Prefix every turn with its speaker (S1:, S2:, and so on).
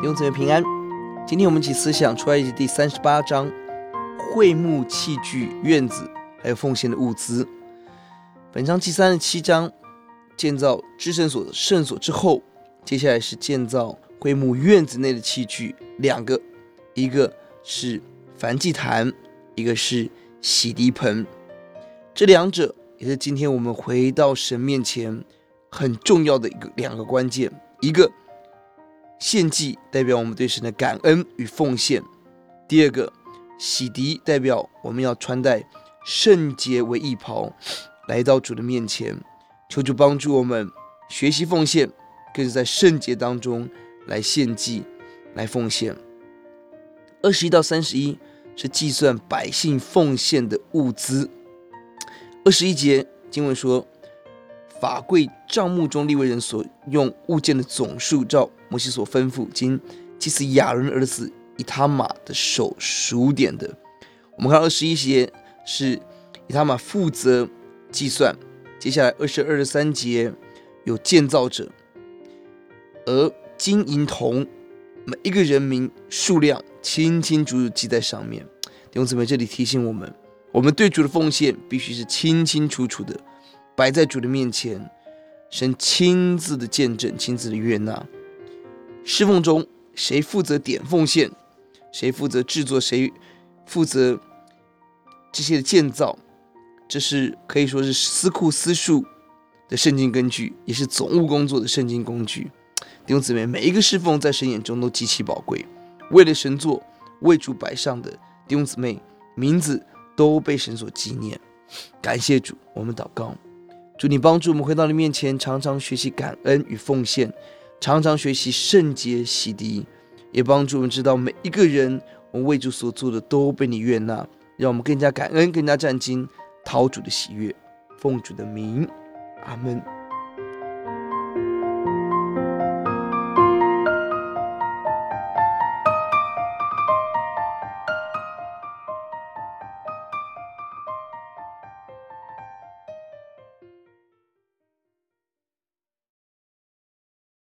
S1: 兄姊妹平安。今天我们一起思想出埃及第三十八章会幕器具、院子，还有奉献的物资。本章第三十七章建造至圣所的圣所之后，接下来是建造会幕院子内的器具，两个，一个是燔祭坛，一个是洗涤盆。这两者也是今天我们回到神面前很重要的一个两个关键，一个。献祭代表我们对神的感恩与奉献。第二个，洗涤代表我们要穿戴圣洁为义袍，来到主的面前，求主帮助我们学习奉献，更是在圣洁当中来献祭、来奉献。二十一到三十一是计算百姓奉献的物资。二十一节经文说。法柜帐目中利未人所用物件的总数，照摩西所吩咐，经祭司亚伦儿子以他玛的手数点的。我们看二十一节是以他玛负责计算，接下来二十二、二十三节有建造者，而金银铜每一个人名数量清清楚楚记在上面。弟兄姊妹，这里提醒我们，我们对主的奉献必须是清清楚楚的。摆在主的面前，神亲自的见证，亲自的悦纳。侍奉中，谁负责点奉献，谁负责制作，谁负责这些的建造，这是可以说是司库司数的圣经根据，也是总务工作的圣经工具。弟兄姊妹，每一个侍奉在神眼中都极其宝贵，为了神做，为主摆上的弟兄姊妹名字都被神所纪念。感谢主，我们祷告。主，你帮助我们回到你面前，常常学习感恩与奉献，常常学习圣洁洗涤，也帮助我们知道每一个人，我们为主所做的都被你悦纳，让我们更加感恩，更加战兢，讨主的喜悦，奉主的名，阿门。